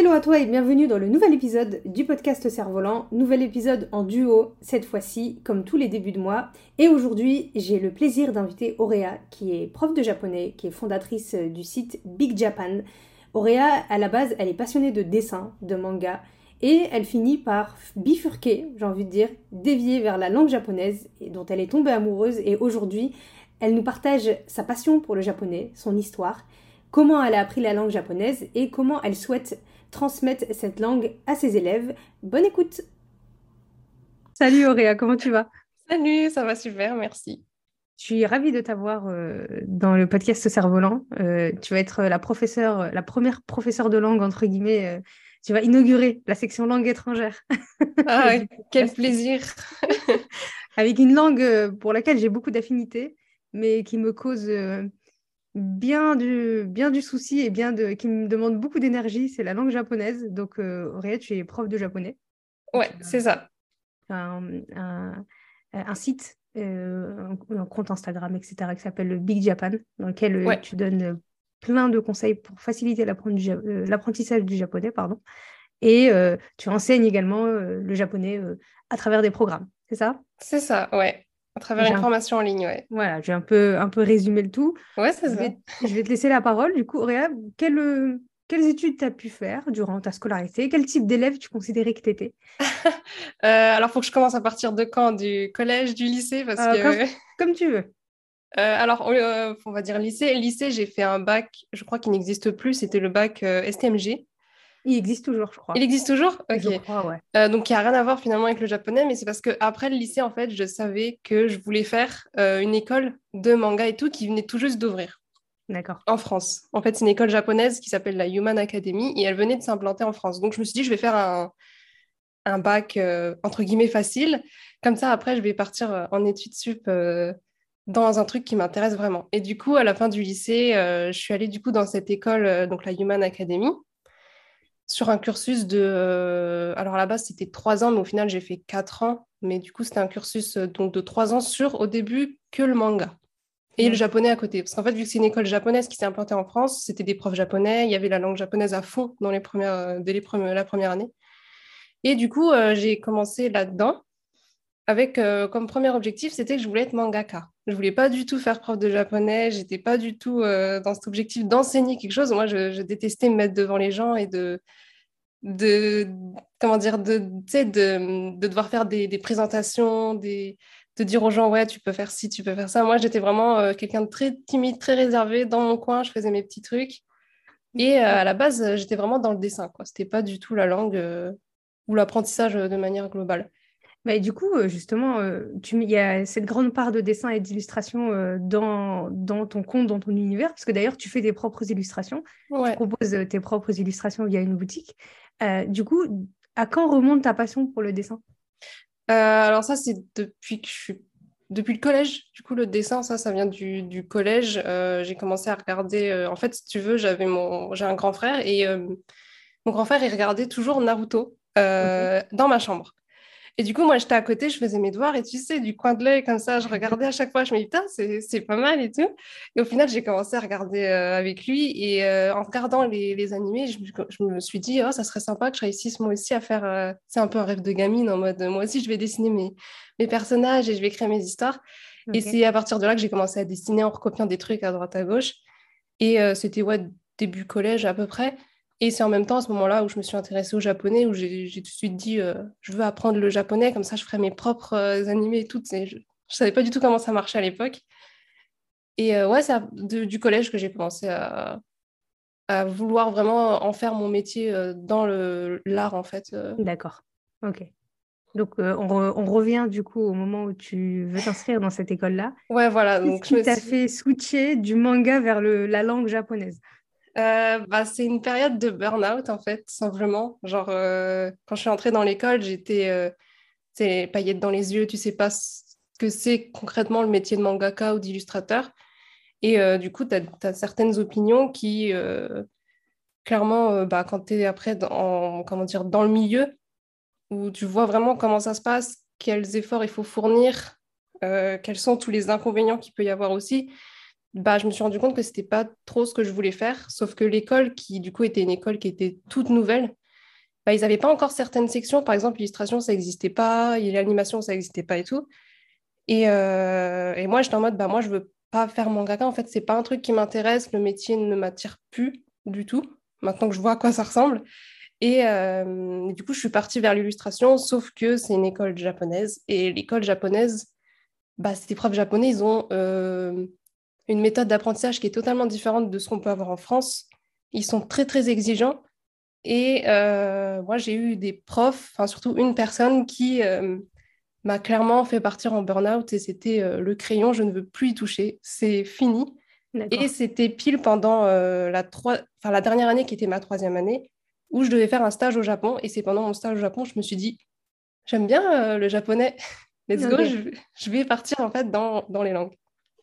Hello à toi et bienvenue dans le nouvel épisode du podcast Cerf-Volant. Nouvel épisode en duo, cette fois-ci, comme tous les débuts de mois. Et aujourd'hui, j'ai le plaisir d'inviter Auréa, qui est prof de japonais, qui est fondatrice du site Big Japan. Auréa, à la base, elle est passionnée de dessin, de manga, et elle finit par bifurquer, j'ai envie de dire, dévier vers la langue japonaise, dont elle est tombée amoureuse. Et aujourd'hui, elle nous partage sa passion pour le japonais, son histoire, comment elle a appris la langue japonaise et comment elle souhaite transmettre cette langue à ses élèves. Bonne écoute Salut Auréa, comment tu vas? Salut, ça va super, merci. Je suis ravie de t'avoir euh, dans le podcast Cerf-Volant. Euh, tu vas être la professeure, la première professeure de langue, entre guillemets. Euh, tu vas inaugurer la section langue étrangère. Ah, quel plaisir Avec une langue pour laquelle j'ai beaucoup d'affinités, mais qui me cause bien du, bien du souci et bien de, qui me demande beaucoup d'énergie, c'est la langue japonaise. Donc, euh, Auréa, tu es prof de japonais. Ouais, c'est ça. Un, un, site, euh, un, compte Instagram, etc., qui s'appelle le Big Japan, dans lequel euh, tu donnes plein de conseils pour faciliter l'apprentissage du japonais. Pardon. Et tu enseignes également le japonais à travers des programmes, c'est ça? C'est ça, ouais. À travers une formation en ligne, ouais. Voilà, j'ai un peu, un peu résumé le tout. Ouais, c'est ça. Je vais te laisser la parole. Du coup, Auréa, quelle, quelles études tu as pu faire durant ta scolarité? Quel type d'élève tu considérais que tu étais euh, Alors, il faut que je commence à partir de quand? Du collège, du lycée? Parce euh, que... comme, tu veux. Euh, alors, on va dire lycée. Lycée, j'ai fait un bac, je crois qu'il n'existe plus, c'était le bac STMG. Il existe toujours, je crois. Il existe toujours? Ok. Je crois, ouais. Euh, donc, il n'y a rien à voir finalement avec le japonais, mais c'est parce qu'après le lycée, en fait, je savais que je voulais faire euh, une école de manga et tout qui venait tout juste d'ouvrir. D'accord. En France. En fait, c'est une école japonaise qui s'appelle la Human Academy et elle venait de s'implanter en France. Donc, je me suis dit, je vais faire un, un bac euh, entre guillemets facile. Comme ça, après, je vais partir en études sup dans un truc qui m'intéresse vraiment. Et du coup, à la fin du lycée, je suis allée du coup dans cette école, donc la Human Academy sur un cursus de. Euh, alors à la base, c'était trois ans, mais au final, j'ai fait quatre ans. Mais du coup, c'était un cursus euh, donc, de trois ans sur, au début, que le manga. Et le japonais à côté. Parce qu'en fait, vu que c'est une école japonaise qui s'est implantée en France, c'était des profs japonais. Il y avait la langue japonaise à fond dans les premières, euh, dès les premières, la première année. Et du coup, j'ai commencé là-dedans avec comme premier objectif, c'était que je voulais être mangaka. Je voulais pas du tout faire prof de japonais. J'étais pas du tout dans cet objectif d'enseigner quelque chose. Moi, je, je, détestais me mettre devant les gens et de, de comment dire de, de, de devoir faire des, des présentations des, de dire aux gens ouais tu peux faire ci tu peux faire ça moi j'étais vraiment euh, quelqu'un de très timide très réservé dans mon coin je faisais mes petits trucs et euh, à la base j'étais vraiment dans le dessin quoi c'était pas du tout la langue euh, ou l'apprentissage de manière globale mais du coup, justement, tu, il y a cette grande part de dessin et d'illustration dans, dans ton compte, dans ton univers, parce que d'ailleurs, tu fais tes propres illustrations. Tu proposes tes propres illustrations via une boutique. Euh, du coup, à quand remonte ta passion pour le dessin? Euh, Alors ça, c'est depuis que je suis depuis le collège, du coup, le dessin, ça, ça vient du, du collège. Euh, j'ai commencé à regarder. en fait, si tu veux, j'avais mon, j'ai un grand frère et mon grand frère, il regardait toujours Naruto dans ma chambre. Et du coup, moi, j'étais à côté, je faisais mes devoirs et tu sais, du coin de l'œil, comme ça, je regardais à chaque fois, je me disais, putain, c'est pas mal et tout. Et au final, j'ai commencé à regarder euh, avec lui et euh, en regardant les, les animés, je, je, me suis dit, oh, ça serait sympa que je réussisse moi aussi à faire. Euh, c'est un peu un rêve de gamine en mode, moi aussi, je vais dessiner mes, mes personnages et je vais créer mes histoires. Et c'est à partir de là que j'ai commencé à dessiner en recopiant des trucs à droite à gauche. Et c'était ouais, début collège à peu près. Et c'est en même temps à ce moment-là où je me suis intéressée au japonais, où j'ai tout de suite dit euh, je veux apprendre le japonais, comme ça je ferai mes propres euh, animés et tout. Je ne savais pas du tout comment ça marchait à l'époque. Et euh, ouais, c'est du collège que j'ai commencé à, à, vouloir vraiment en faire mon métier dans l'art en fait. D'accord, ok. Donc on, on, revient du coup au moment où tu veux t'inscrire dans cette école-là. Ouais, voilà. Donc, tu t'as fait switcher du manga vers le, la langue japonaise? Euh, bah, c'est une période de burn-out, en fait, simplement. Genre, euh, quand je suis entrée dans l'école, j'étais. Euh, c'est paillettes dans les yeux, tu sais pas ce que c'est concrètement le métier de mangaka ou d'illustrateur. Et du coup, tu as, certaines opinions qui, clairement, bah, quand tu es après dans, comment dire, dans le milieu, où tu vois vraiment comment ça se passe, quels efforts il faut fournir, quels sont tous les inconvénients qu'il peut y avoir aussi, bah, je me suis rendu compte que c'était pas trop ce que je voulais faire. Sauf que l'école, qui du coup était une école qui était toute nouvelle, bah, ils n'avaient pas encore certaines sections. Par exemple, l'illustration, ça n'existait pas, l'animation, ça n'existait pas et tout. Et, euh, et moi, j'étais en mode, bah, moi, je veux pas faire mangaka. En fait, c'est pas un truc qui m'intéresse. Le métier ne m'attire plus du tout, maintenant que je vois à quoi ça ressemble. Et euh, du coup, je suis partie vers l'illustration, sauf que c'est une école japonaise. Et l'école japonaise, bah, ces profs japonais, ils ont euh, une méthode d'apprentissage qui est totalement différente de ce qu'on peut avoir en France. Ils sont très, très exigeants. Et euh, moi, j'ai eu des profs, enfin surtout une personne qui euh, m'a clairement fait partir en burn-out et c'était euh, le crayon, je ne veux plus y toucher, c'est fini. Et c'était pile pendant la, la dernière année qui était ma troisième année où je devais faire un stage au Japon. Et c'est pendant mon stage au Japon, je me suis dit, j'aime bien le japonais, let's go, je, vais partir en fait dans, dans les langues.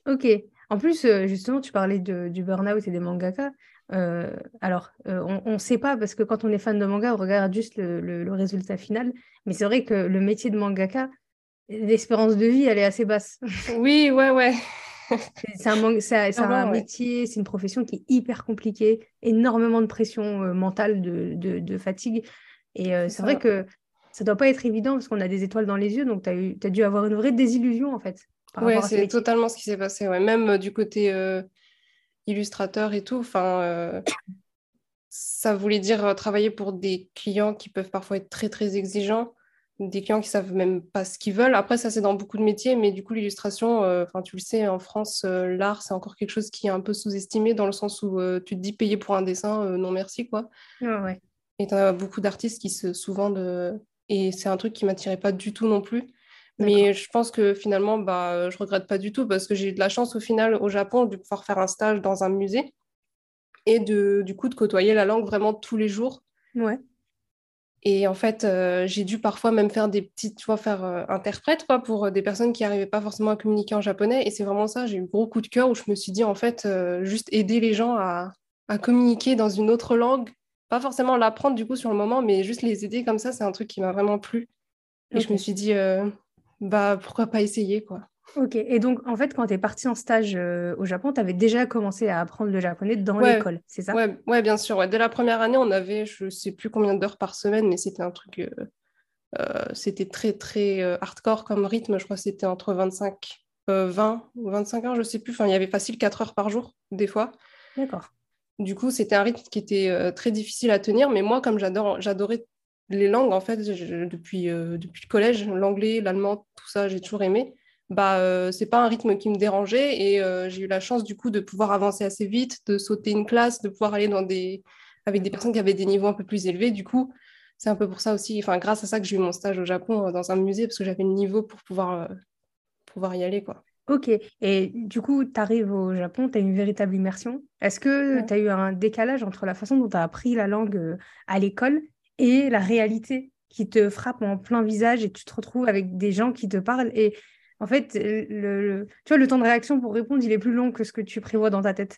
Ok. En plus, justement, tu parlais de, du burn-out et des mangaka. Euh, alors, euh, on ne sait pas parce que quand on est fan de manga, on regarde juste le, résultat final. Mais c'est vrai que le métier de mangaka, l'espérance de vie, elle est assez basse. Oui, ouais, ouais. c'est un, métier, c'est une profession qui est hyper compliquée, énormément de pression euh, mentale, de, fatigue. Et c'est vrai que ça doit pas être évident parce qu'on a des étoiles dans les yeux, donc tu as, as, dû avoir une vraie désillusion en fait. Oui, c'est totalement ce qui s'est passé. Ouais. Même du côté illustrateur et tout. Enfin, euh, ça voulait dire euh, travailler pour des clients qui peuvent parfois être très très exigeants, des clients qui savent même pas ce qu'ils veulent. Après, ça c'est dans beaucoup de métiers, mais du coup l'illustration, euh, enfin tu le sais, en France, l'art c'est encore quelque chose qui est un peu sous-estimé dans le sens où tu te dis payer pour un dessin, non merci quoi. ouais. Et tu as beaucoup d'artistes qui se souvent de et c'est un truc qui m'attirait pas du tout non plus. Mais je pense que finalement, bah, je regrette pas du tout parce que j'ai eu de la chance au final au Japon de pouvoir faire un stage dans un musée et de, du coup de côtoyer la langue vraiment tous les jours. Ouais. Et en fait, euh, j'ai dû parfois même faire des petites, tu vois, faire euh, interprète quoi, pour euh, des personnes qui n'arrivaient pas forcément à communiquer en japonais. Et c'est vraiment ça, j'ai eu gros coup de cœur où je me suis dit, en fait, juste aider les gens à, à, communiquer dans une autre langue. Pas forcément l'apprendre du coup sur le moment, mais juste les aider comme ça, c'est un truc qui m'a vraiment plu. Et je me suis dit, bah pourquoi pas essayer quoi. Ok, et donc en fait, quand tu es parti en stage euh, au Japon, tu avais déjà commencé à apprendre le japonais dans l'école, c'est ça? Ouais, ouais, bien sûr. Dès la première année, on avait, je sais plus combien d'heures par semaine, mais c'était un truc, euh, euh, c'était très très hardcore comme rythme. Je crois que c'était entre 25, 20 ou 25 heures, je sais plus. Enfin, il y avait facile 4 heures par jour, des fois. D'accord. Du coup, c'était un rythme qui était très difficile à tenir, mais moi, comme j'adore, j'adorais les langues, en fait, depuis, euh, depuis le collège, l'anglais, l'allemand, tout ça, j'ai toujours aimé. Bah, euh, c'est pas un rythme qui me dérangeait et euh, j'ai eu la chance du coup de pouvoir avancer assez vite, de sauter une classe, de pouvoir aller dans des avec des personnes qui avaient des niveaux un peu plus élevés. Du coup, c'est un peu pour ça aussi, enfin grâce à ça que j'ai eu mon stage au Japon dans un musée parce que j'avais le niveau pour pouvoir pouvoir y aller quoi. Ok, et du coup, tu arrives au Japon, tu as une véritable immersion. Est-ce que tu as eu un décalage entre la façon dont tu as appris la langue à l'école et la réalité qui te frappe en plein visage et tu te retrouves avec des gens qui te parlent. Et en fait, le, tu vois, le temps de réaction pour répondre, il est plus long que ce que tu prévois dans ta tête.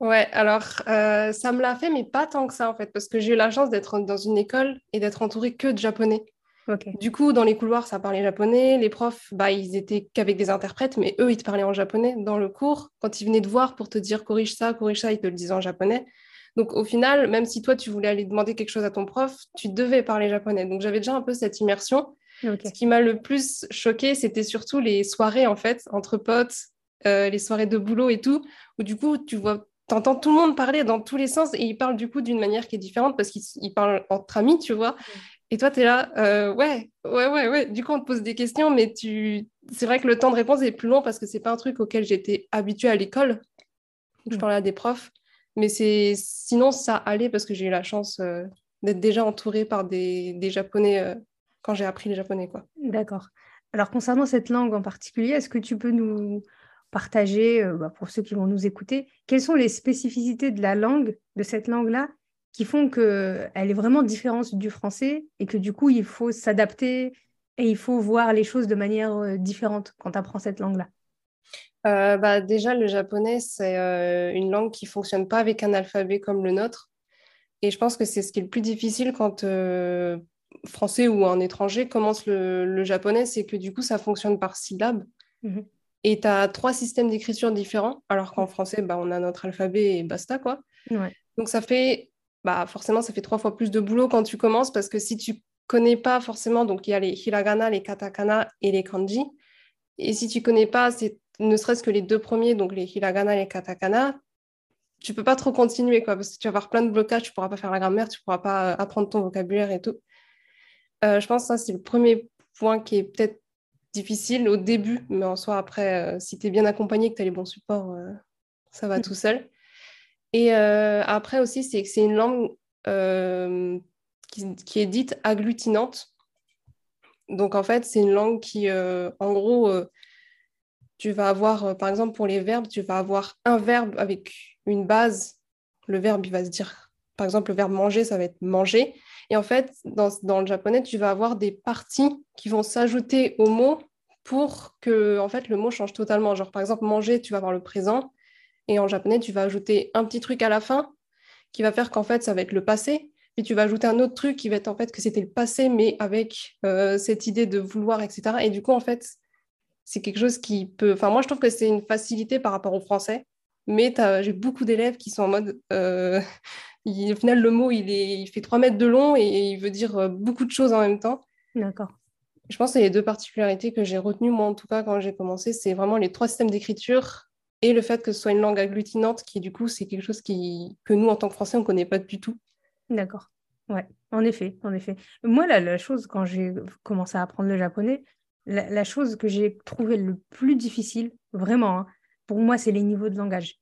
Ouais, alors euh, ça me l'a fait, mais pas tant que ça en fait, parce que j'ai eu la chance d'être dans une école et d'être entourée que de japonais. Du coup, dans les couloirs, ça parlait japonais. Les profs, bah, ils étaient qu'avec des interprètes, mais eux, ils te parlaient en japonais. Dans le cours, quand ils venaient te voir pour te dire corrige ça, corrige ça, ils te le disaient en japonais. Donc au final, même si toi tu voulais aller demander quelque chose à ton prof, tu devais parler japonais. Donc j'avais déjà un peu cette immersion. Ce qui m'a le plus choqué, c'était surtout les soirées en fait entre potes, euh, les soirées de boulot et tout, où du coup tu vois, entends tout le monde parler dans tous les sens et ils parlent du coup d'une manière qui est différente parce qu'ils parlent entre amis, tu vois. Et toi, tu es là, euh, ouais, ouais, ouais, ouais. Du coup, on te pose des questions, mais tu... c'est vrai que le temps de réponse est plus long parce que c'est pas un truc auquel j'étais habituée à l'école. Je parlais à des profs. Mais sinon, ça allait parce que j'ai eu la chance euh, d'être déjà entourée par des, Japonais euh, quand j'ai appris le japonais. D'accord. Alors, concernant cette langue en particulier, est-ce que tu peux nous partager, euh, bah, pour ceux qui vont nous écouter, quelles sont les spécificités de la langue, de cette langue-là, qui font qu'elle est vraiment différente du français et que du coup, il faut s'adapter et il faut voir les choses de manière différente quand tu apprends cette langue-là? Euh, bah, Déjà, le japonais, c'est euh, une langue qui ne fonctionne pas avec un alphabet comme le nôtre. Et je pense que c'est ce qui est le plus difficile quand français ou un étranger commence le, japonais, c'est que du coup, ça fonctionne par syllabes. Mhm. Et tu as trois systèmes d'écriture différents, alors qu'en français, bah, on a notre alphabet et basta, quoi. Donc ça fait, bah, forcément, ça fait trois fois plus de boulot quand tu commences, parce que si tu connais pas forcément, donc il y a les hiragana, les katakana et les kanji. Et si tu connais pas, c'est ne serait-ce que les deux premiers, donc les hiragana et les katakana, tu peux pas trop continuer, quoi, parce que tu vas avoir plein de blocages, tu pourras pas faire la grammaire, tu pourras pas euh, apprendre ton vocabulaire et tout. Euh, je pense que ça, c'est le premier point qui est peut-être difficile au début, mais en soi, après, euh, si tu es bien accompagné, que tu as les bons supports, ça va mm. tout seul. Et après aussi, c'est que c'est une langue qui, est dite agglutinante. Donc en fait, c'est une langue qui, en gros, tu vas avoir, euh, par exemple, pour les verbes, tu vas avoir un verbe avec une base. Le verbe, il va se dire, par exemple, le verbe manger, ça va être manger. Et en fait, dans, dans le japonais, tu vas avoir des parties qui vont s'ajouter au mot pour que en fait, le mot change totalement. Genre, par exemple, manger, tu vas avoir le présent. Et en japonais, tu vas ajouter un petit truc à la fin qui va faire qu'en fait, ça va être le passé. Puis tu vas ajouter un autre truc qui va être en fait que c'était le passé, mais avec euh, cette idée de vouloir, etc. Et du coup, en fait, c'est quelque chose qui peut. Enfin, moi, je trouve que c'est une facilité par rapport au français, mais j'ai beaucoup d'élèves qui sont en mode. Euh, au final, le mot, il, est... il fait 3 mètres de long et il veut dire euh, beaucoup de choses en même temps. D'accord. Je pense que les deux particularités que j'ai retenues, moi, en tout cas, quand j'ai commencé. C'est vraiment les trois systèmes d'écriture et le fait que ce soit une langue agglutinante, qui, du coup, c'est quelque chose qui... que nous, en tant que Français, on ne connaît pas du tout. D'accord. Ouais, en effet, en effet. Moi, la, la chose, quand j'ai commencé à apprendre le japonais, la, chose que j'ai trouvé le plus difficile, vraiment, hein, pour moi, c'est les niveaux de langage.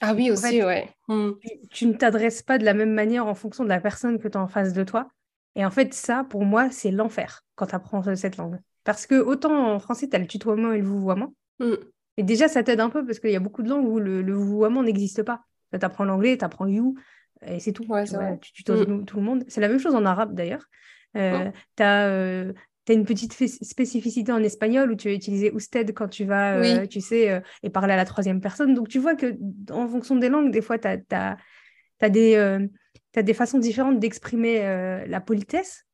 Ah oui, aussi, ouais. Hmm. Tu, ne t'adresses pas de la même manière en fonction de la personne que tu as en face de toi. Et en fait, ça, pour moi, c'est l'enfer quand tu apprends cette langue. Parce que autant en français, tu as le tutoiement et le vouvoiement. Hmm. Et déjà, ça t'aide un peu parce qu'il y a beaucoup de langues où le, le vouvoiement n'existe pas. Tu apprends l'anglais, tu apprends you, et c'est tout. tu, tu mm. tout le monde. C'est la même chose en arabe d'ailleurs. Euh, oh. Tu as, euh, une petite spécificité en espagnol où tu vas utiliser usted quand tu vas, euh, tu sais, et parler à la troisième personne. Donc tu vois que en fonction des langues, des fois, tu as, des, des façons différentes d'exprimer la politesse.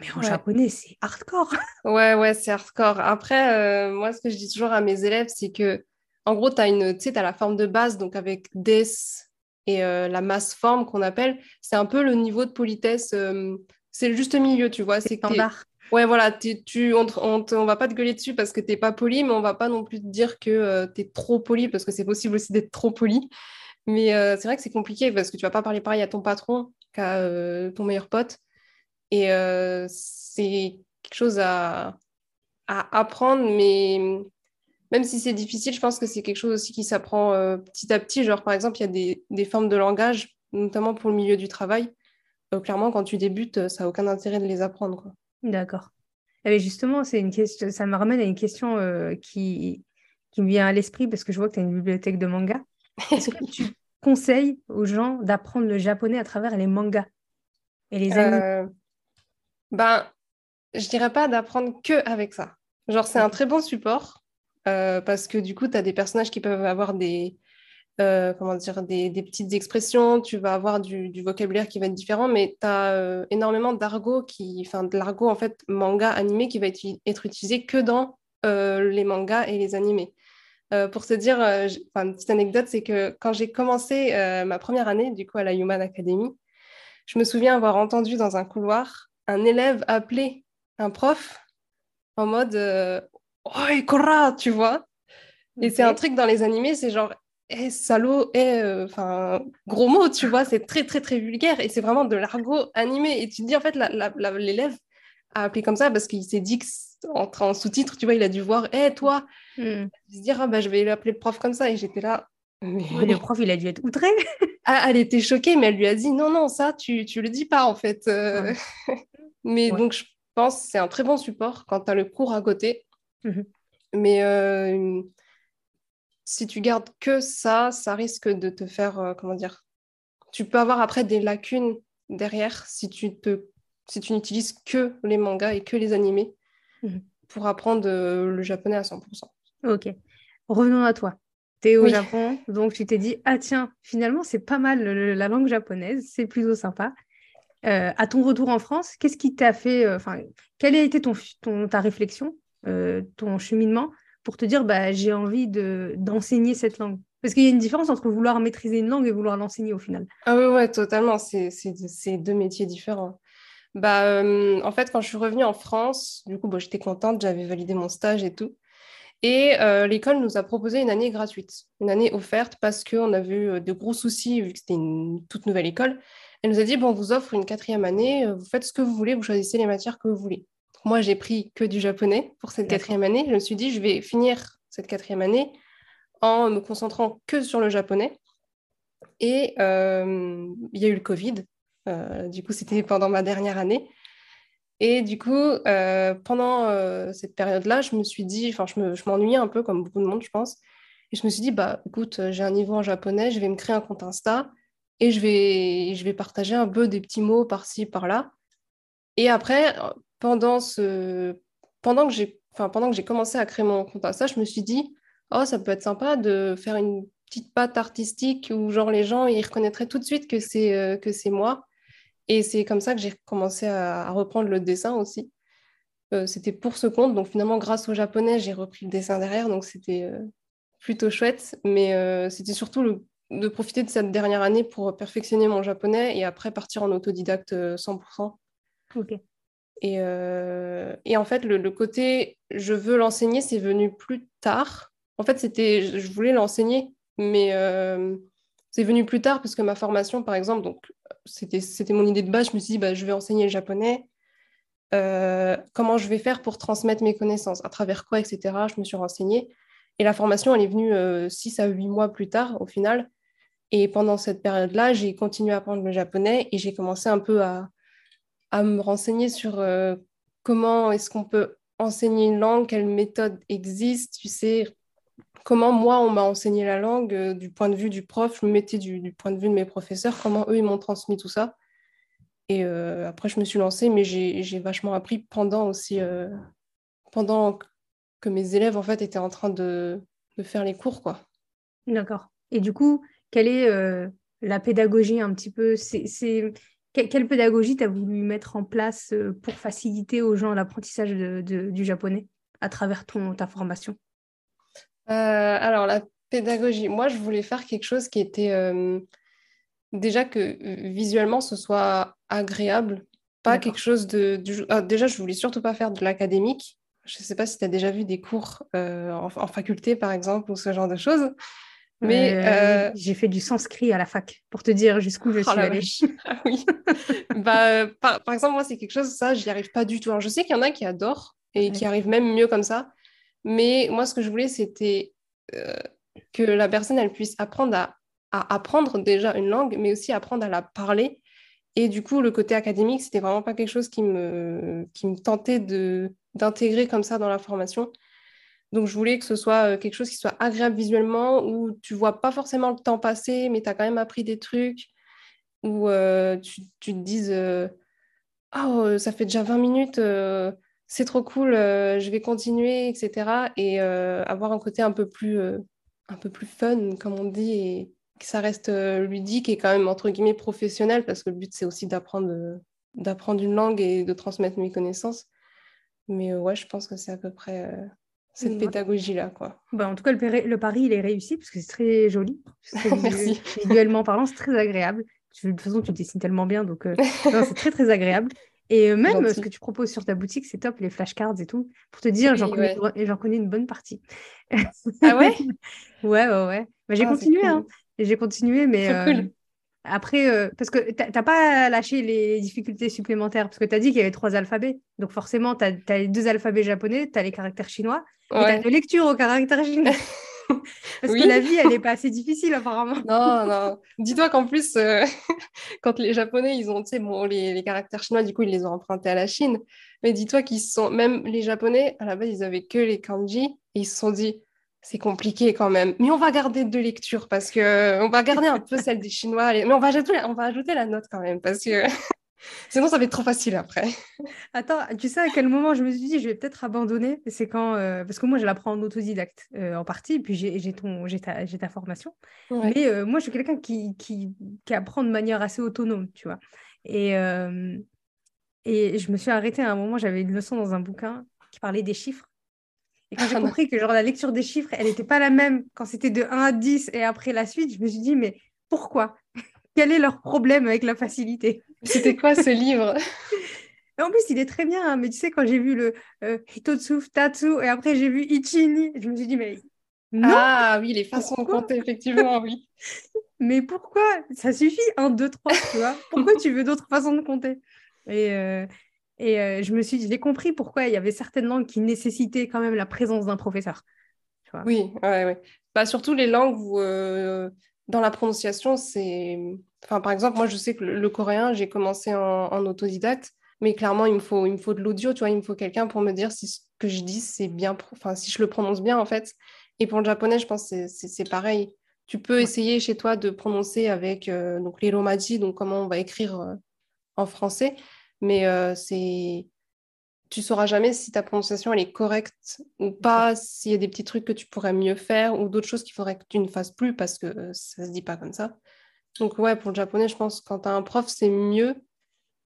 Mais en japonais, c'est hardcore. ouais, ouais, c'est hardcore. Après, moi, ce que je dis toujours à mes élèves, c'est que, en gros, tu as, as la forme de base, donc avec des, et euh, la masse forme qu'on appelle, c'est un peu le niveau de politesse. Euh, c'est le juste milieu, tu vois. C'est standard. Ouais, voilà, on, on, va pas te gueuler dessus parce que t'es pas poli, mais on va pas non plus te dire que euh, tu es trop poli parce que c'est possible aussi d'être trop poli. Mais c'est vrai que c'est compliqué parce que tu vas pas parler pareil à ton patron qu'à ton meilleur pote. Et c'est quelque chose à, apprendre, mais même si c'est difficile, je pense que c'est quelque chose aussi qui s'apprend euh, petit à petit. Genre, par exemple, il y a des, formes de langage, notamment pour le milieu du travail. Euh, clairement, quand tu débutes, euh, ça n'a aucun intérêt de les apprendre. D'accord. Et eh justement, c'est une question, ça me ramène à une question qui, qui me vient à l'esprit parce que je vois que tu as une bibliothèque de mangas. Est-ce que tu conseilles aux gens d'apprendre le japonais à travers les mangas et les animes? Ben, je dirais pas d'apprendre que avec ça. Genre, c'est un très bon support euh, parce que du coup, tu as des personnages qui peuvent avoir des, euh, comment dire, des, petites expressions, tu vas avoir du, vocabulaire qui va être différent, mais tu as euh, énormément d'argot, qui, enfin de l'argot en fait manga animé qui va être, utilisé que dans les mangas et les animés. pour te dire, une petite anecdote, c'est que quand j'ai commencé ma première année du coup à la Human Academy, je me souviens avoir entendu dans un couloir un élève appeler un prof en mode oh, Korra, tu vois. Et c'est un truc dans les animés, c'est genre, eh, salaud, eh, euh, enfin, gros mot, tu vois, c'est très, très, très vulgaire. Et c'est vraiment de l'argot animé. Et tu te dis, en fait, l'élève a appelé comme ça parce qu'il s'est dit qu'en en, sous-titre, tu vois, il a dû voir, hé, toi, mm. se dire, ah, bah, je vais l'appeler le prof comme ça. Et j'étais là. le prof, il a dû être outré. ah, elle était choquée, mais elle lui a dit, non, non, ça, tu, tu le dis pas, en fait. Euh. mais donc, je pense c'est un très bon support quand tu as le cours à côté. Mhm. Mais euh, si tu gardes que ça, ça risque de te faire, euh, comment dire, tu peux avoir après des lacunes derrière si tu te, si tu n'utilises que les mangas et que les animés. mhm. pour apprendre le japonais à 100%. Ok. Revenons à toi. Tu es au Japon, donc tu t'es dit, ah tiens, finalement, c'est pas mal la langue japonaise, c'est plutôt sympa. Euh, à ton retour en France, qu'est-ce qui t'a fait, euh, enfin, quelle a été ton, ta réflexion, euh, ton cheminement pour te dire, bah, j'ai envie d'enseigner cette langue Parce qu'il y a une différence entre vouloir maîtriser une langue et vouloir l'enseigner au final. Ah oui, totalement. C'est deux métiers différents. Bah, en fait, quand je suis revenue en France, du coup, j'étais contente, j'avais validé mon stage et tout. Et l'école nous a proposé une année gratuite, une année offerte parce qu'on a vu de gros soucis vu que c'était une toute nouvelle école. Elle nous a dit, bon, on vous offre une quatrième année, euh, vous faites ce que vous voulez, vous choisissez les matières que vous voulez. Moi, j'ai pris que du japonais pour cette quatrième année. Je me suis dit, je vais finir cette quatrième année en me concentrant que sur le japonais. Et euh, il y a eu le Covid. Euh, du coup, c'était pendant ma dernière année. Et du coup, pendant cette période-là, je me suis dit, enfin, je m'ennuyais un peu, comme beaucoup de monde, je pense. Et je me suis dit, bah, écoute, j'ai un niveau en japonais, je vais me créer un compte Insta et je vais, je vais partager un peu des petits mots par-ci, par-là. Et après, pendant, ce, pendant que j'ai pendant que j'ai commencé à créer mon compte Insta, je me suis dit, oh, ça peut être sympa de faire une petite patte artistique où genre les gens ils reconnaîtraient tout de suite que c'est euh, que c'est moi. Et c'est comme ça que j'ai commencé à, reprendre le dessin aussi. Euh, c'était pour ce compte, donc finalement grâce au japonais, j'ai repris le dessin derrière, donc c'était euh, plutôt chouette. Mais c'était surtout de profiter de cette dernière année pour perfectionner mon japonais et après partir en autodidacte 100%. Euh, ok. Et, euh, et en fait, le, côté je veux l'enseigner, c'est venu plus tard. En fait, c'était je voulais l'enseigner, mais euh, c'est venu plus tard parce que ma formation, par exemple, donc c'était mon idée de base. Je me suis dit, bah, je vais enseigner le japonais. comment je vais faire pour transmettre mes connaissances, à travers quoi, etc. Je me suis renseignée. Et la formation, elle est venue 6 à 8 mois plus tard, au final. Et pendant cette période-là, j'ai continué à apprendre le japonais et j'ai commencé un peu à, me renseigner sur euh, comment est-ce qu'on peut enseigner une langue, quelles méthodes existent, tu sais, comment moi, on m'a enseigné la langue euh, du point de vue du prof, je me mettais du, point de vue de mes professeurs, comment eux, ils m'ont transmis tout ça. Et euh, après, je me suis lancée, mais j'ai vachement appris pendant aussi, pendant que mes élèves, en fait, étaient en train de, de faire les cours, quoi. D'accord. Et du coup, quelle est la pédagogie un petit peu? Quelle pédagogie tu as voulu mettre en place euh, pour faciliter aux gens l'apprentissage du japonais à travers ton, ta formation? Euh, Alors, la pédagogie, moi, je voulais faire quelque chose qui était déjà que visuellement, ce soit agréable, pas quelque chose de... Ah, déjà, je voulais surtout pas faire de l'académique. Je ne sais pas si tu as déjà vu des cours en, en, faculté, par exemple, ou ce genre de choses. Mais euh, euh, j'ai fait du sanskrit à la fac pour te dire jusqu'où je oh suis allée. Ah oui. bah, par, exemple, moi, c'est quelque chose, ça, je n'y arrive pas du tout. Alors, je sais qu'il y en a qui adorent et qui arrivent même mieux comme ça. Mais moi, ce que je voulais, c'était euh, que la personne, elle puisse apprendre à, à, apprendre déjà une langue, mais aussi apprendre à la parler. Et du coup, le côté académique, c'était vraiment pas quelque chose qui me, qui me tentait d'intégrer comme ça dans la formation. Donc, je voulais que ce soit euh, quelque chose qui soit agréable visuellement, où tu vois pas forcément le temps passer, mais tu as quand même appris des trucs, où euh, tu, te dises Oh, ça fait déjà 20 minutes, c'est trop cool, je vais continuer, etc. Et avoir un côté un peu plus, un peu plus fun, comme on dit, et que ça reste ludique et quand même, entre guillemets, professionnel, parce que le but, c'est aussi d'apprendre d'apprendre une langue et de transmettre mes connaissances. Mais ouais, je pense que c'est à peu près cette pédagogie-là. quoi. Bah, en tout cas, le, le, pari, il est réussi parce que c'est très joli. Merci. Visuellement parlant, c'est très agréable. De toute façon, tu dessines tellement bien, donc euh, c'est très, très agréable. Et euh, même ce que tu proposes sur ta boutique, c'est top, les flashcards et tout. Pour te dire, j'en connais, connais, une bonne partie. ah ouais? Ouais, ouais, ouais. Bah, j'ai ah, continué, hein. J'ai continué, mais... Euh, après, euh, parce que tu n'as pas lâché les difficultés supplémentaires, parce que tu as dit qu'il y avait trois alphabets. Donc forcément, tu as, les deux alphabets japonais, tu as les caractères chinois, et tu as de lecture aux caractères chinois. parce que la vie, elle n'est pas assez difficile apparemment. Non, non. Dis-toi qu'en plus, euh, quand les Japonais, ils ont, bon, les, les, caractères chinois, du coup, ils les ont empruntés à la Chine. Mais dis-toi qu'ils sont, même les Japonais, à la base, ils avaient que les kanji, et ils se sont dit, c'est compliqué quand même. Mais on va garder deux lectures parce que on va garder un peu celle des Chinois. Mais on va ajouter, on va ajouter la note quand même parce que Sinon, ça va être trop facile après. Attends, tu sais à quel moment je me suis dit je vais peut-être abandonner? C'est quand. euh, parce que moi, je l'apprends en autodidacte euh, en partie, puis j'ai j'ai ton- j'ai ta, formation. Ouais. Mais euh, moi, je suis quelqu'un qui, qui, qui apprend de manière assez autonome, tu vois. Et, euh, et je me suis arrêtée à un moment, j'avais une leçon dans un bouquin qui parlait des chiffres. Et quand j'ai Ah, compris que genre, la lecture des chiffres, elle n'était pas la même quand c'était de 1 à 10 et après la suite, je me suis dit, mais pourquoi? Quel est leur problème avec la facilité? C'était quoi ce livre? Et en plus, il est très bien, hein, mais tu sais, quand j'ai vu le euh, Hitotsu, Tatsu, et après j'ai vu Ichini, je me suis dit, mais non, Ah oui, les façons de compter, effectivement, oui. mais pourquoi? Ça suffit, 1, 2, 3, tu vois. Pourquoi tu veux d'autres façons de compter? Et, euh, et euh, je me suis dit, j'ai compris pourquoi il y avait certaines langues qui nécessitaient quand même la présence d'un professeur. Tu vois Oui, ouais, ouais. Bah, surtout les langues où, euh, dans la prononciation, c'est... Enfin, par exemple, moi, je sais que le, le coréen, j'ai commencé en, en autodidacte, mais clairement, il me faut, il me faut de l'audio, tu vois, il me faut quelqu'un pour me dire si ce que je dis, c'est bien... Enfin, si je le prononce bien, en fait. Et pour le japonais, je pense que c'est- pareil. Tu peux essayer chez toi de prononcer avec euh, donc, les romaji, donc comment on va écrire euh, en français, mais euh, c'est tu sauras jamais si ta prononciation elle est correcte ou pas, s'il y a des petits trucs que tu pourrais mieux faire ou d'autres choses qu'il faudrait que tu ne fasses plus parce que euh, ça se dit pas comme ça. Donc ouais, pour le japonais, je pense que quand tu as un prof, c'est mieux.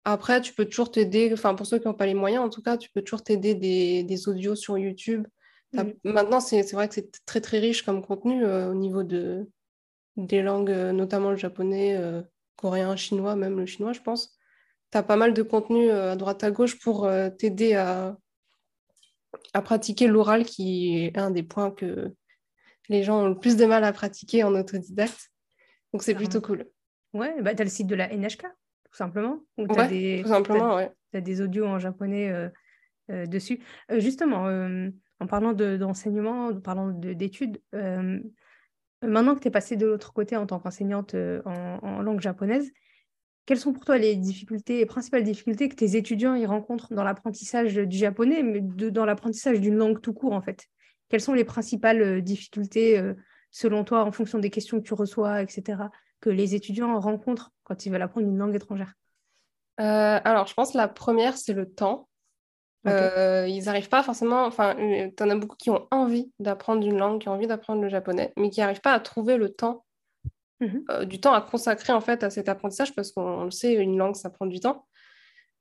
Après, tu peux toujours t'aider, enfin pour ceux qui n'ont pas les moyens, en tout cas, tu peux toujours t'aider des, des audios sur YouTube. Mhm. Maintenant, c'est c'est vrai que c'est très très riche comme contenu euh, au niveau de, des langues, euh, notamment le japonais, euh, coréen, chinois, même le chinois, je pense. Tu as pas mal de contenu euh, à droite à gauche pour euh, t'aider à, à pratiquer l'oral, qui est un des points que les gens ont le plus de mal à pratiquer en autodidacte. Donc c'est plutôt cool. Ouais, bah, tu as le site de la NHK, tout simplement, où as Ouais, des, tout simplement, ouais. t'as des audios en japonais euh, euh, dessus. Euh, justement, en parlant de- d'enseignement, en parlant de- d'études, maintenant que tu es passée de l'autre côté en tant qu'enseignante en, en langue japonaise, quelles sont pour toi les difficultés, les principales difficultés que tes étudiants y rencontrent dans l'apprentissage du japonais, mais de- dans l'apprentissage d'une langue tout court, en fait? Quelles sont les principales euh, difficultés, euh, selon toi, en fonction des questions que tu reçois, etc., que les étudiants rencontrent quand ils veulent apprendre une langue étrangère? Euh, alors, je pense que la première, c'est le temps. Euh, ils n'arrivent pas forcément, enfin, tu en as beaucoup qui ont envie d'apprendre une langue, qui ont envie d'apprendre le japonais, mais qui n'arrivent pas à trouver le temps. Euh, du temps à consacrer en fait à cet apprentissage, parce qu'on on le sait, une langue, ça prend du temps.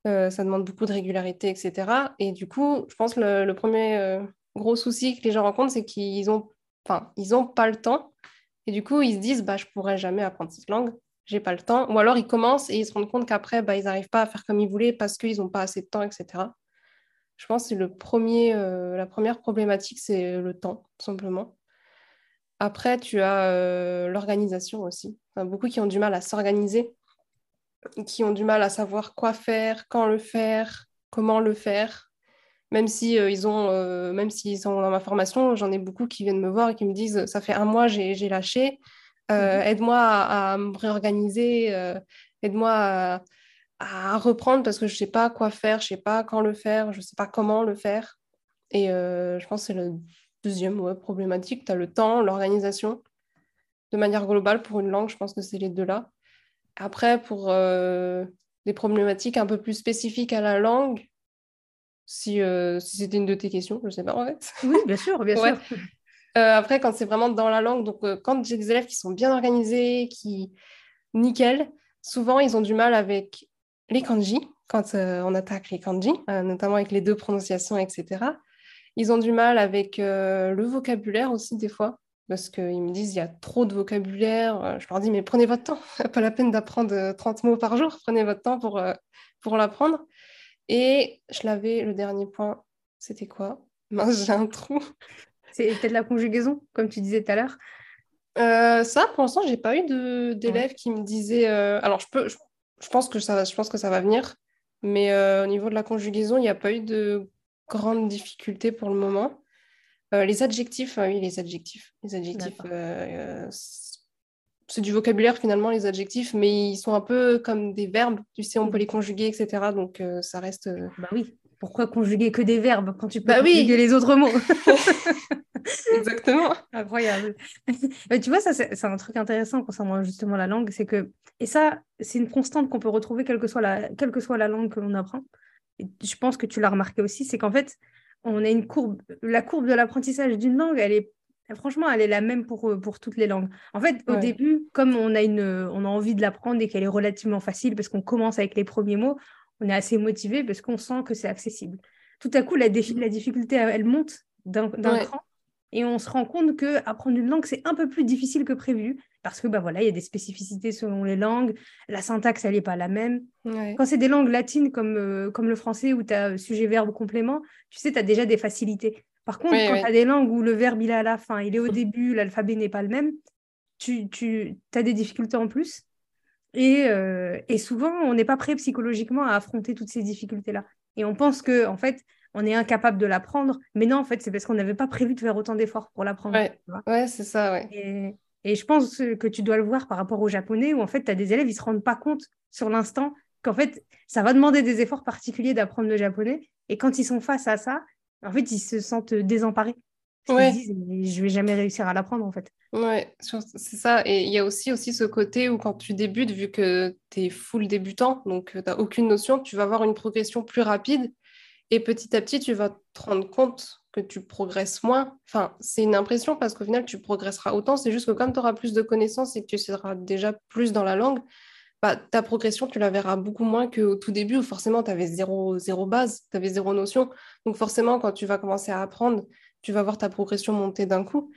Euh, ça demande beaucoup de régularité, etc. Et du coup, je pense le, le premier euh, gros souci que les gens rencontrent, c'est qu'ils ont, enfin, ils ont pas le temps. Et du coup, ils se disent, bah, je pourrais jamais apprendre cette langue, j'ai pas le temps. Ou alors, ils commencent et ils se rendent compte qu'après, bah, ils n'arrivent pas à faire comme ils voulaient parce qu'ils n'ont pas assez de temps, etc. Je pense que le premier, la première problématique, c'est le temps, tout simplement. Après, tu as euh, l'organisation aussi. Enfin, beaucoup qui ont du mal à s'organiser, qui ont du mal à savoir quoi faire, quand le faire, comment le faire. Même si euh, ils ont, euh, même s'ils sont dans ma formation, j'en ai beaucoup qui viennent me voir et qui me disent, ça fait un mois, j'ai j'ai lâché. Euh, Mhm. aide-moi à, à me réorganiser, aide-moi à, à reprendre parce que je sais pas quoi faire, je sais pas quand le faire, je sais pas comment le faire. Et je pense que c'est le deuxième ouais, problématique. Tu as le temps, l'organisation. De manière globale, pour une langue, je pense que c'est les deux-là. Après, pour euh, des problématiques un peu plus spécifiques à la langue, si, euh, si c'était une de tes questions, je sais pas en fait. Oui, bien sûr, bien Ouais. sûr. Euh, après, quand c'est vraiment dans la langue, donc quand j'ai des élèves qui sont bien organisés, qui nickel, souvent ils ont du mal avec les kanji, quand on attaque les kanji, notamment avec les deux prononciations, etc. Ils ont du mal avec euh, le vocabulaire aussi des fois, parce qu'ils me disent il y a trop de vocabulaire. Euh, Je leur dis mais prenez votre temps, pas la peine d'apprendre euh, 30 mots par jour, prenez votre temps pour, euh, pour l'apprendre. Et je l'avais, le dernier point, c'était quoi? Mince, j'ai un trou. C'est peut-être la conjugaison, comme tu disais tout à l'heure. Euh, ça, pour l'instant, j'ai pas eu d'élèves qui me disaient. euh, Alors, je peux, je, je pense que ça, va- je pense que ça va venir, mais euh, au niveau de la conjugaison, il n'y a pas eu de grandes difficultés pour le moment. Euh, les adjectifs, euh, oui, les adjectifs, les adjectifs, euh, euh, c'est du vocabulaire finalement, les adjectifs, mais ils sont un peu comme des verbes. Tu sais, on peut Mhm. les conjuguer, etc. Donc, ça reste. Bah oui, pourquoi conjuguer que des verbes quand tu peux Bah oui. les autres mots? Exactement. Incroyable. tu vois, ça, c'est un truc intéressant concernant justement la langue, c'est que, et ça, c'est une constante qu'on peut retrouver quelle que soit la, quelle que soit la langue que l'on apprend. Je pense que tu l'as remarqué aussi, c'est qu'en fait, on a une courbe, la courbe de l'apprentissage d'une langue, elle est Franchement, elle est la même pour, pour toutes les langues. En fait, au début, comme on a, une, on a envie de l'apprendre et qu'elle est relativement facile parce qu'on commence avec les premiers mots, on est assez motivé parce qu'on sent que c'est accessible. Tout à coup, la, la difficulté, elle monte d'un cran et on se rend compte que apprendre une langue, c'est un peu plus difficile que prévu parce que bah voilà, il y a des spécificités selon les langues, la syntaxe, elle n'est pas la même. Quand c'est des langues latines comme, euh, comme le français où tu as sujet, verbe, complément, tu sais, tu as déjà des facilités. Par contre, quand tu as des langues où le verbe, il est à la fin, il est au début, l'alphabet n'est pas le même, tu, tu as des difficultés en plus. Et, euh, et souvent, on n'est pas prêt psychologiquement à affronter toutes ces difficultés-là. Et on pense que, en fait, on est incapable de l'apprendre. Mais non, en fait, c'est parce qu'on n'avait pas prévu de faire autant d'efforts pour l'apprendre. Ouais, c'est ça, ouais. Et, et, je pense que tu dois le voir par rapport au japonais, où en fait, tu as des élèves, ils ne se rendent pas compte sur l'instant qu'en fait, ça va demander des efforts particuliers d'apprendre le japonais. Et quand ils sont face à ça, en fait, ils se sentent désemparés. Ouais. Ils disent, je vais jamais réussir à l'apprendre, en fait. Ouais, c'est ça. Et il y a aussi, aussi ce côté où quand tu débutes, vu que tu es full débutant, donc euh, tu n'as aucune notion, tu vas avoir une progression plus rapide et petit à petit, tu vas te rendre compte que tu progresses moins. Enfin, c'est une impression parce qu'au final, tu progresseras autant. C'est juste que comme tu auras plus de connaissances et que tu seras déjà plus dans la langue, bah, ta progression, tu la verras beaucoup moins qu'au tout début où forcément, tu avais zéro, zéro base, tu avais zéro notion. Donc forcément, quand tu vas commencer à apprendre, tu vas voir ta progression monter d'un coup.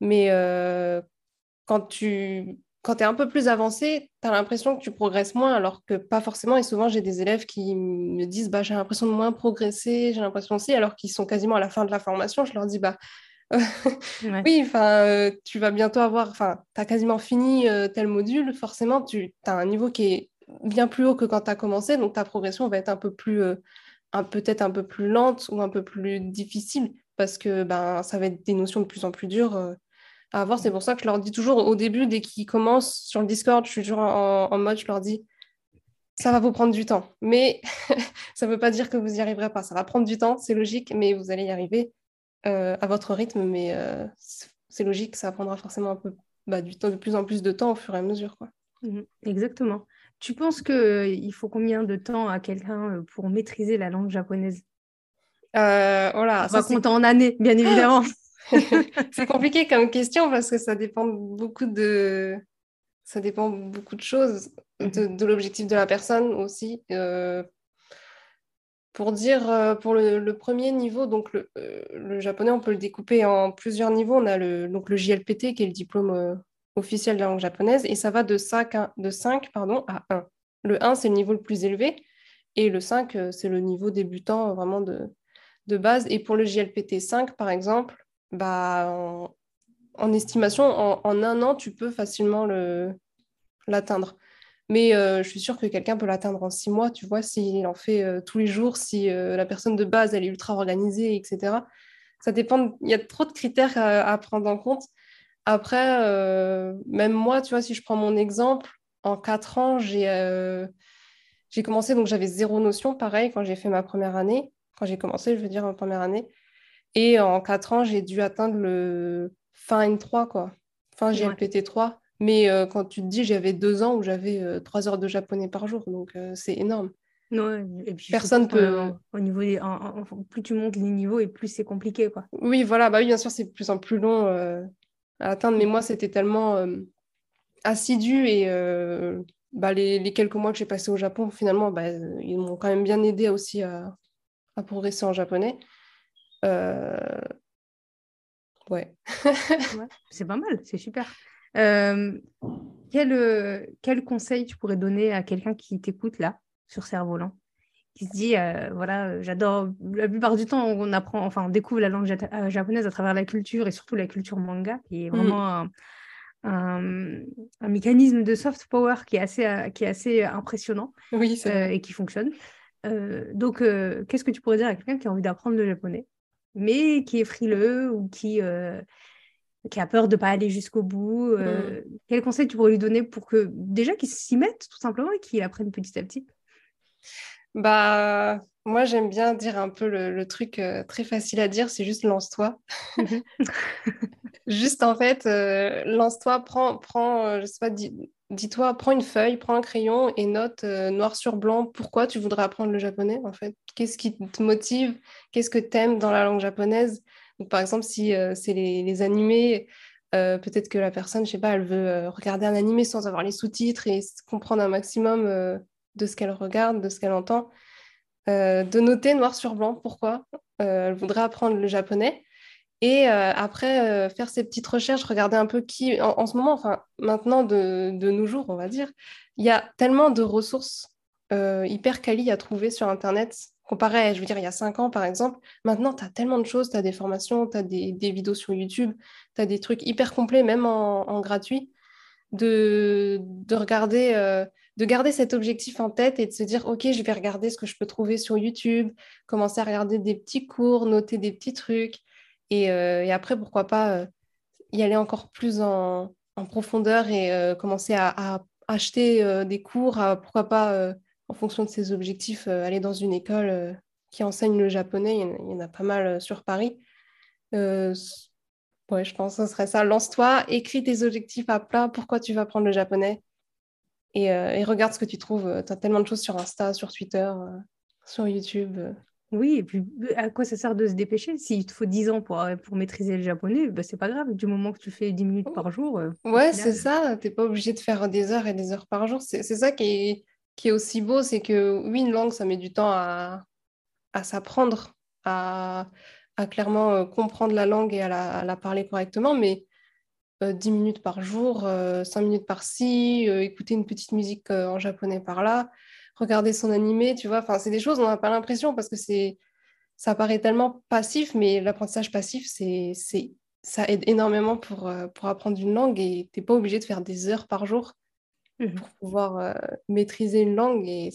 Mais euh, quand tu quand tu es un peu plus avancé, tu as l'impression que tu progresses moins, alors que pas forcément. Et souvent, j'ai des élèves qui me disent bah, j'ai l'impression de moins progresser, j'ai l'impression aussi, alors qu'ils sont quasiment à la fin de la formation. Je leur dis bah, oui, enfin, euh, tu vas bientôt avoir, enfin, tu as quasiment fini euh, tel module, forcément, tu as un niveau qui est bien plus haut que quand tu as commencé, donc ta progression va être un peu plus, euh, peut-être un peu plus lente ou un peu plus difficile, parce que ben, ça va être des notions de plus en plus dures à avoir. C'est pour ça que je leur dis toujours au début, dès qu'ils commencent sur le Discord, je suis toujours en, mode, je leur dis, ça va vous prendre du temps. Mais ça ne veut pas dire que vous n'y arriverez pas. Ça va prendre du temps, c'est logique, mais vous allez y arriver euh, à votre rythme. Mais euh, c'est logique, ça prendra forcément un peu bah, du temps, de plus en plus de temps au fur et à mesure. Quoi. Mmh exactement. Tu penses qu'il euh, faut combien de temps à quelqu'un pour maîtriser la langue japonaise? Voilà, ça, compter en années, bien évidemment. c'est compliqué comme question parce que ça dépend beaucoup de, ça dépend beaucoup de choses, de, mhm. l'objectif de la personne aussi. Euh, pour dire, euh, pour le, premier niveau, donc euh, le, japonais, on peut le découper en plusieurs niveaux. On a le, donc le JLPT, qui est le diplôme officiel de la langue japonaise, et ça va de 5, de 5 pardon, à 1. Le 1, c'est le niveau le plus élevé, et le 5, c'est le niveau débutant vraiment de, de base. Et pour le JLPT 5, par exemple, bah, en, estimation, en, un an, tu peux facilement l'atteindre. Mais euh, je suis sûre que quelqu'un peut l'atteindre en six mois, tu vois, s'il en fait euh, tous les jours, si euh, la personne de base, elle est ultra organisée, etc. Ça dépend, il y a trop de critères à, prendre en compte. Après, même moi, tu vois, si je prends mon exemple, en quatre ans, j'ai j'ai commencé, donc j'avais zéro notion, pareil, quand j'ai fait ma première année. Quand j'ai commencé, je veux dire, en première année. Et en 4 ans, j'ai dû atteindre le fin N3, quoi. Fin GLPT 3. Mais euh, quand tu te dis, j'avais deux ans où j'avais 3 euh, heures de japonais par jour, donc euh, c'est énorme. Non, et puis personne peut. au niveau plus tu montes les niveaux et plus c'est compliqué, quoi. Oui, voilà, bah oui, bien sûr, c'est de plus en plus long à atteindre, mais moi, c'était tellement assidu et bah, les, quelques mois que j'ai passés au Japon, finalement, bah, ils m'ont quand même bien aidé aussi à, à progresser en japonais. Euh, ouais. c'est pas mal, c'est super. Euh, quel, euh, quel conseil tu pourrais donner à quelqu'un qui t'écoute là, sur Cerf-Volant? Qui se dit, voilà, j'adore, la plupart du temps, on apprend, enfin, on découvre la langue japonaise à travers la culture et surtout la culture manga, qui est vraiment mm. un, un, mécanisme de soft power qui est assez, qui est assez impressionnant oui, et qui fonctionne. donc, qu'est-ce que tu pourrais dire à quelqu'un qui a envie d'apprendre le japonais? Mais qui est frileux ou qui, euh, qui a peur de ne pas aller jusqu'au bout. Euh, mm. Quel conseil tu pourrais lui donner pour que déjà qu'il s'y mette tout simplement et qu'il apprenne petit à petit? Bah, moi, j'aime bien dire un peu le, truc euh, très facile à dire, c'est juste lance-toi. Mhm. juste en fait, euh, lance-toi, prends, prends euh, je sais pas, dis-toi, prends une feuille, prends un crayon et note noir sur blanc pourquoi tu voudrais apprendre le japonais en fait. Qu'est-ce qui te motive? Qu'est-ce que tu aimes dans la langue japonaise? Par exemple, si c'est les, animés, peut-être que la personne, je sais pas, elle veut regarder un animé sans avoir les sous-titres et comprendre un maximum de ce qu'elle regarde, de ce qu'elle entend. Euh, de noter noir sur blanc pourquoi euh, elle voudrait apprendre le japonais. Et euh, après, faire ses petites recherches, regarder un peu qui, en, ce moment, enfin maintenant de, nos jours, on va dire, il y a tellement de ressources hyper quali à trouver sur Internet, comparé à, je veux dire, il y a cinq ans, par exemple. Maintenant, tu as tellement de choses, tu as des formations, tu as des, vidéos sur YouTube, tu as des trucs hyper complets, même en, gratuit, de, de regarder de garder cet objectif en tête et de se dire, OK, je vais regarder ce que je peux trouver sur YouTube, commencer à regarder des petits cours, noter des petits trucs. Et, euh, après, pourquoi pas euh, y aller encore plus en, profondeur et euh, commencer à, acheter des cours, pourquoi pas, en fonction de ses objectifs, aller dans une école qui enseigne le japonais. Il y, en, a pas mal sur Paris. ouais, je pense que ce serait ça. Lance-toi, écris tes objectifs à plat, pourquoi tu vas apprendre le japonais? Et, regarde ce que tu trouves. Tu as tellement de choses sur Insta, sur Twitter, sur YouTube. Oui, et puis à quoi ça sert de se dépêcher? S'il te faut 10 ans pour, pour maîtriser le japonais, bah, c'est pas grave, du moment que tu fais 10 minutes par jour. Euh, ouais, c'est ça, t'es pas obligé de faire des heures et des heures par jour. C'est ça qui est, qui est aussi beau, c'est que oui, une langue, ça met du temps à, à s'apprendre, à, à, clairement comprendre la langue et à la, à la parler correctement, mais 10 euh, minutes par jour, 5 euh, minutes par-ci, euh, écouter une petite musique en japonais par-là, regarder son animé, tu vois. Enfin, c'est des choses, on n'a pas l'impression parce que c'est, ça paraît tellement passif, mais l'apprentissage passif, c'est, c'est, ça aide énormément pour, pour apprendre une langue et tu n'es pas obligé de faire des heures par jour mmh pour pouvoir maîtriser une langue. Et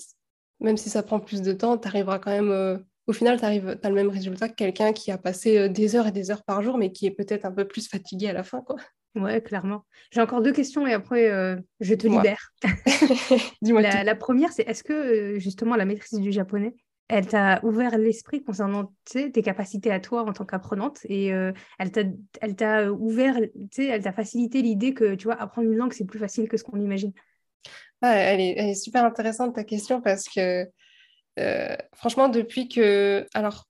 même si ça prend plus de temps, tu arriveras quand même au final, tu as le même résultat que quelqu'un qui a passé des heures et des heures par jour, mais qui est peut-être un peu plus fatigué à la fin. Quoi. Ouais, clairement. J'ai encore deux questions et après, euh, je te libère. Dis-moi la, la, première, c'est est-ce que euh, justement la maîtrise du japonais, elle t'a ouvert l'esprit concernant tes capacités à toi en tant qu'apprenante et euh, elle t'a ouvert, elle t'a facilité l'idée que tu vois, apprendre une langue, c'est plus facile que ce qu'on imagine? elle, est, elle, est, super intéressante ta question parce que franchement, depuis que. Alors,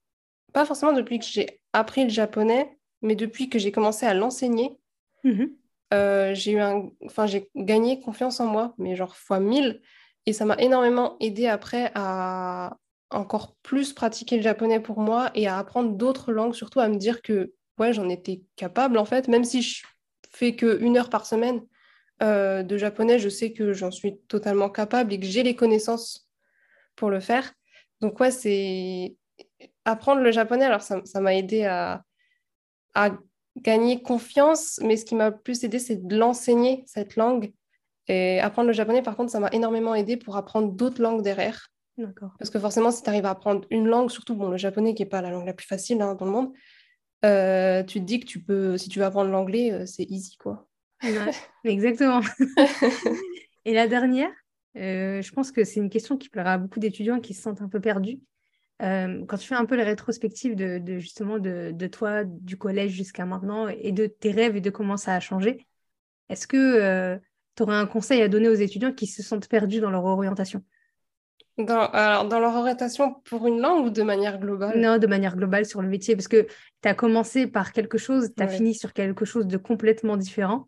pas forcément depuis que j'ai appris le japonais, mais depuis que j'ai commencé à l'enseigner Mmh euh, j'ai eu un... enfin, j'ai gagné confiance en moi, mais genre fois 1000. Et ça m'a énormément aidé après à encore plus pratiquer le japonais pour moi et à apprendre d'autres langues, surtout à me dire que ouais, j'en étais capable en fait, même si je fais que une heure par semaine euh, de japonais, je sais que j'en suis totalement capable et que j'ai les connaissances pour le faire. Donc ouais, c'est apprendre le japonais. Alors ça m'a aidé à, à gagner confiance, mais ce qui m'a plus aidé, c'est de l'enseigner, cette langue. Et apprendre le japonais, par contre, ça m'a énormément aidé pour apprendre d'autres langues derrière. D'accord. Parce que forcément, si tu arrives à apprendre une langue, surtout bon, le japonais, qui n'est pas la langue la plus facile hein, dans le monde, euh, tu te dis que tu peux, si tu veux apprendre l'anglais, euh, c'est easy, quoi. exactement. Et la dernière, euh, je pense que c'est une question qui plaira à beaucoup d'étudiants qui se sentent un peu perdus. Euh, quand tu fais un peu la rétrospective de, justement de, toi, du collège jusqu'à maintenant, et de tes rêves et de comment ça a changé, est-ce que euh, tu aurais un conseil à donner aux étudiants qui se sentent perdus dans leur orientation? Dans, alors, dans leur orientation pour une langue ou de manière globale? Non, de manière globale sur le métier, parce que tu as commencé par quelque chose, tu as fini sur quelque chose de complètement différent.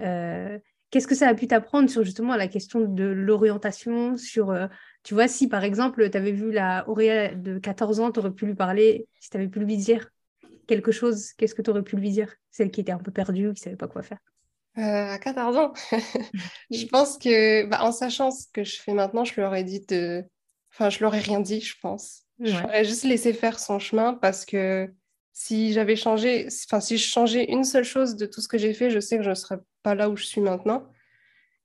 Euh, qu'est-ce que ça a pu t'apprendre sur justement la question de l'orientation, sur tu vois, si par exemple, tu avais vu la Auréa de 14 ans, tu aurais pu lui parler, si tu avais pu lui dire quelque chose, qu'est-ce que tu aurais pu lui dire? Celle qui était un peu perdue, qui ne savait pas quoi faire. Euh, à 14 ans? Je pense que, bah, en sachant ce que je fais maintenant, je lui aurais dit de. Enfin, je leur ai rien dit, je pense. J'aurais juste laissé faire son chemin parce que si j'avais changé, enfin, si je changeais une seule chose de tout ce que j'ai fait, je sais que je ne serais pas là où je suis maintenant.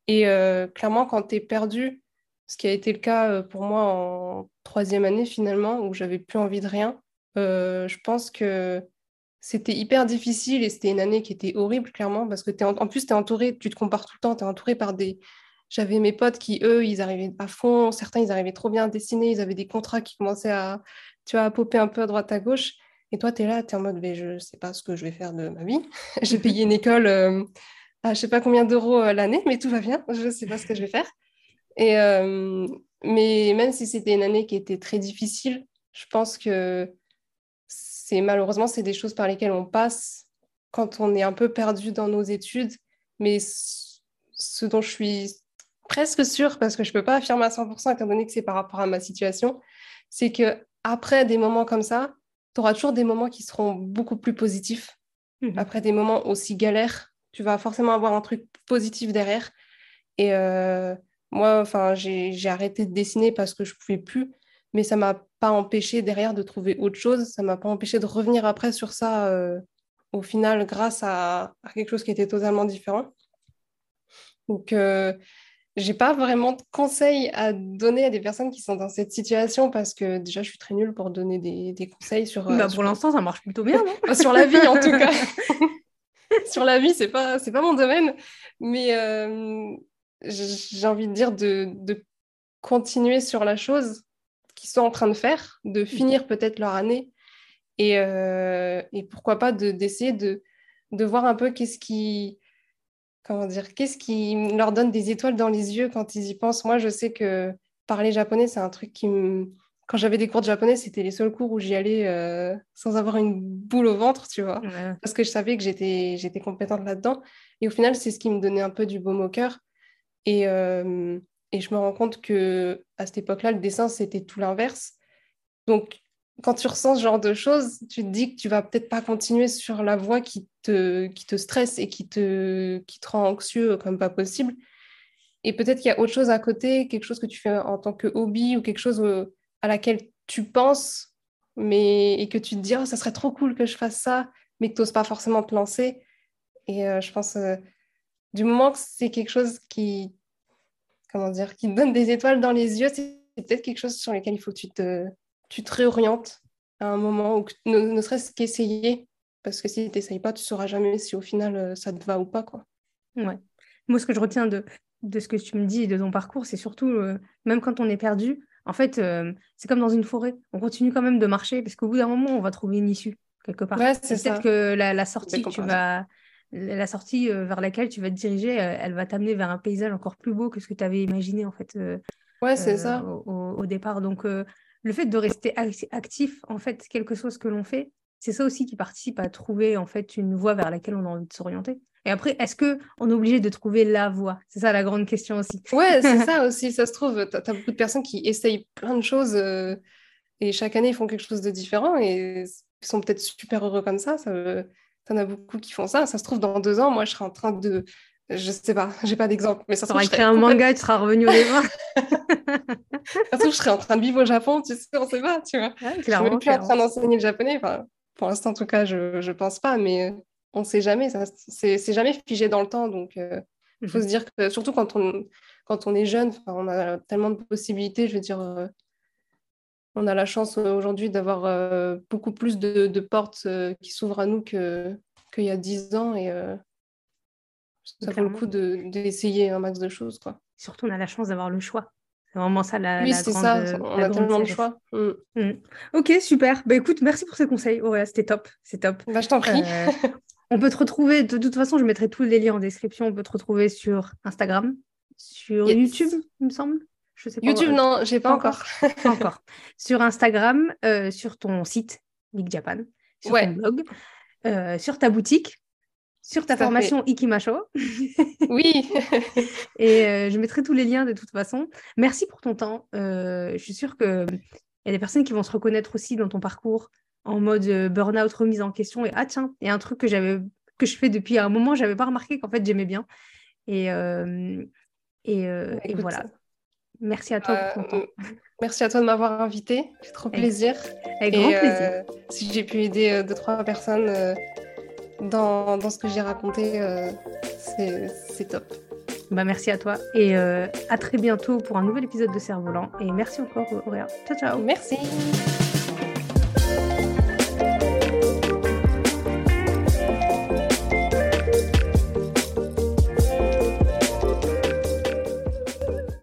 Et euh, clairement, quand tu es perdu, ce qui a été le cas euh, pour moi en troisième année finalement, où j'avais plus envie de rien. Euh, je pense que c'était hyper difficile et c'était une année qui était horrible clairement parce que en, plus tu es entouré, tu te compares tout le temps, tu es entouré par des, j'avais mes potes qui, eux, ils arrivaient à fond. Certains, ils arrivaient trop bien à dessiner. Ils avaient des contrats qui commençaient à, tu vois, à popper un peu à droite, à gauche. Et toi, tu es là, tu es en mode, mais je ne sais pas ce que je vais faire de ma vie. J'ai payé une école euh, à je ne sais pas combien d'euros l'année, mais tout va bien. Je ne sais pas ce que je vais faire. Et, euh, mais même si c'était une année qui était très difficile, je pense que c'est malheureusement, c'est des choses par lesquelles on passe quand on est un peu perdu dans nos études. Mais ce dont je suis presque sûre, parce que je ne peux pas affirmer à 100% étant donné que c'est par rapport à ma situation, c'est que après des moments comme ça, tu auras toujours des moments qui seront beaucoup plus positifs. Mhm. Après des moments aussi galères, tu vas forcément avoir un truc positif derrière. Et euh, moi, enfin, j'ai arrêté de dessiner parce que je ne pouvais plus, mais ça ne m'a pas empêché derrière de trouver autre chose. Ça ne m'a pas empêché de revenir après sur ça euh, au final grâce à, quelque chose qui était totalement différent. Donc, euh, j'ai pas vraiment de conseils à donner à des personnes qui sont dans cette situation parce que déjà, je suis très nulle pour donner des, conseils sur. Bah, pour l'instant, ça marche plutôt bien, non? Sur la vie, en tout cas. sur la vie, c'est pas, c'est pas mon domaine. Mais euh, j'ai envie de dire de, de, continuer sur la chose qu'ils sont en train de faire, de finir peut-être leur année et, euh, et pourquoi pas d'essayer de, de, voir un peu qu'est-ce qui comment dire, qu'est-ce qui leur donne des étoiles dans les yeux quand ils y pensent Moi, je sais que parler japonais, c'est un truc qui me... Quand j'avais des cours de japonais, c'était les seuls cours où j'y allais euh, sans avoir une boule au ventre, tu vois. Parce que je savais que j'étais, j'étais compétente là-dedans. Et au final, c'est ce qui me donnait un peu du baume au cœur. Et, euh, et je me rends compte que à cette époque-là, le dessin, c'était tout l'inverse. Donc, quand tu ressens ce genre de choses, tu te dis que tu vas peut-être pas continuer sur la voie qui te, qui te stresse et qui te, qui te rend anxieux comme pas possible. Et peut-être qu'il y a autre chose à côté, quelque chose que tu fais en tant que hobby ou quelque chose euh, à laquelle tu penses mais, et que tu te dis, oh, ça serait trop cool que je fasse ça, mais que tu n'oses pas forcément te lancer. Et euh, je pense, du moment que c'est quelque chose qui, comment dire, qui te donne des étoiles dans les yeux, c'est peut-être quelque chose sur lequel il faut que tu te, tu te réorientes à un moment, ou ne, serait-ce qu'essayer, parce que si tu n'essayes pas, tu ne sauras jamais si au final euh, ça te va ou pas. Quoi. Ouais. Moi, ce que je retiens de, de ce que tu me dis et de ton parcours, c'est surtout, euh, même quand on est perdu, en fait, euh, c'est comme dans une forêt. On continue quand même de marcher, parce qu'au bout d'un moment, on va trouver une issue, quelque part. c'est peut-être que la, la sortie, tu vas la sortie vers laquelle tu vas te diriger, elle va t'amener vers un paysage encore plus beau que ce que tu avais imaginé en fait. ouais, c'est ça. Au, au, départ. Donc, le fait de rester actif, en fait, quelque chose que l'on fait, c'est ça aussi qui participe à trouver en fait une voie vers laquelle on a envie de s'orienter. Et après, est-ce que on est obligé de trouver la voie? C'est ça la grande question aussi. Ouais, c'est ça aussi. Ça se trouve, tu as, beaucoup de personnes qui essayent plein de choses euh, et chaque année ils font quelque chose de différent et ils sont peut-être super heureux comme ça. Ça, en as beaucoup qui font ça. Ça se trouve dans deux ans, moi je serai en train de je sais pas, j'ai pas d'exemple. Mais ça se trouve, écrit un manga, tu seras revenu au départ. ça se trouve, je serais en train de vivre au Japon, tu sais, on sait pas, tu vois. je suis même plus en train d'enseigner le japonais. Enfin, pour l'instant, en tout cas, je, je pense pas, mais on sait jamais. C'est jamais figé dans le temps. Donc, euh, il faut mhm. se dire que, surtout quand on, quand on est jeune, on a tellement de possibilités. Je veux dire, euh, on a la chance euh, aujourd'hui d'avoir beaucoup plus de, de portes qui s'ouvrent à nous qu'il y a dix ans. Et ça vaut le coup d'essayer un max de choses. Quoi. Surtout, on a la chance d'avoir le choix. C'est vraiment ça la, oui, c'est ça, on a tellement de choix. Mm. Mm. Ok, super. Bah, écoute, merci pour ces conseils. Ouais, c'était top. C'est top. Bah, je t'en prie. Euh, on peut te retrouver, de toute façon, je mettrai tous les liens en description. On peut te retrouver sur Instagram, sur YouTube, il me semble. Je sais pas. YouTube, non, j'ai pas, encore. pas encore. Sur Instagram, euh, sur ton site Big Japan, sur ton blog, euh, sur ta boutique sur ta formation Ikimasho. oui. et euh, je mettrai tous les liens de toute façon. Merci pour ton temps. Je suis sûre qu'il y a des personnes qui vont se reconnaître aussi dans ton parcours en mode burn-out, remise en question. Et ah tiens, il y a un truc que j'avais que je fais depuis un moment, j'avais pas remarqué qu'en fait j'aimais bien. Et, et, voilà. Merci à toi pour ton temps. Merci à toi de m'avoir invité. C'est trop plaisir. Avec grand plaisir. si j'ai pu aider deux, trois personnes dans, dans ce que j'ai raconté, euh, c'est top. Bah, merci à toi et euh, à très bientôt pour un nouvel épisode de Cerf-Volant. Et merci encore, Auréa. Ciao, ciao. Merci.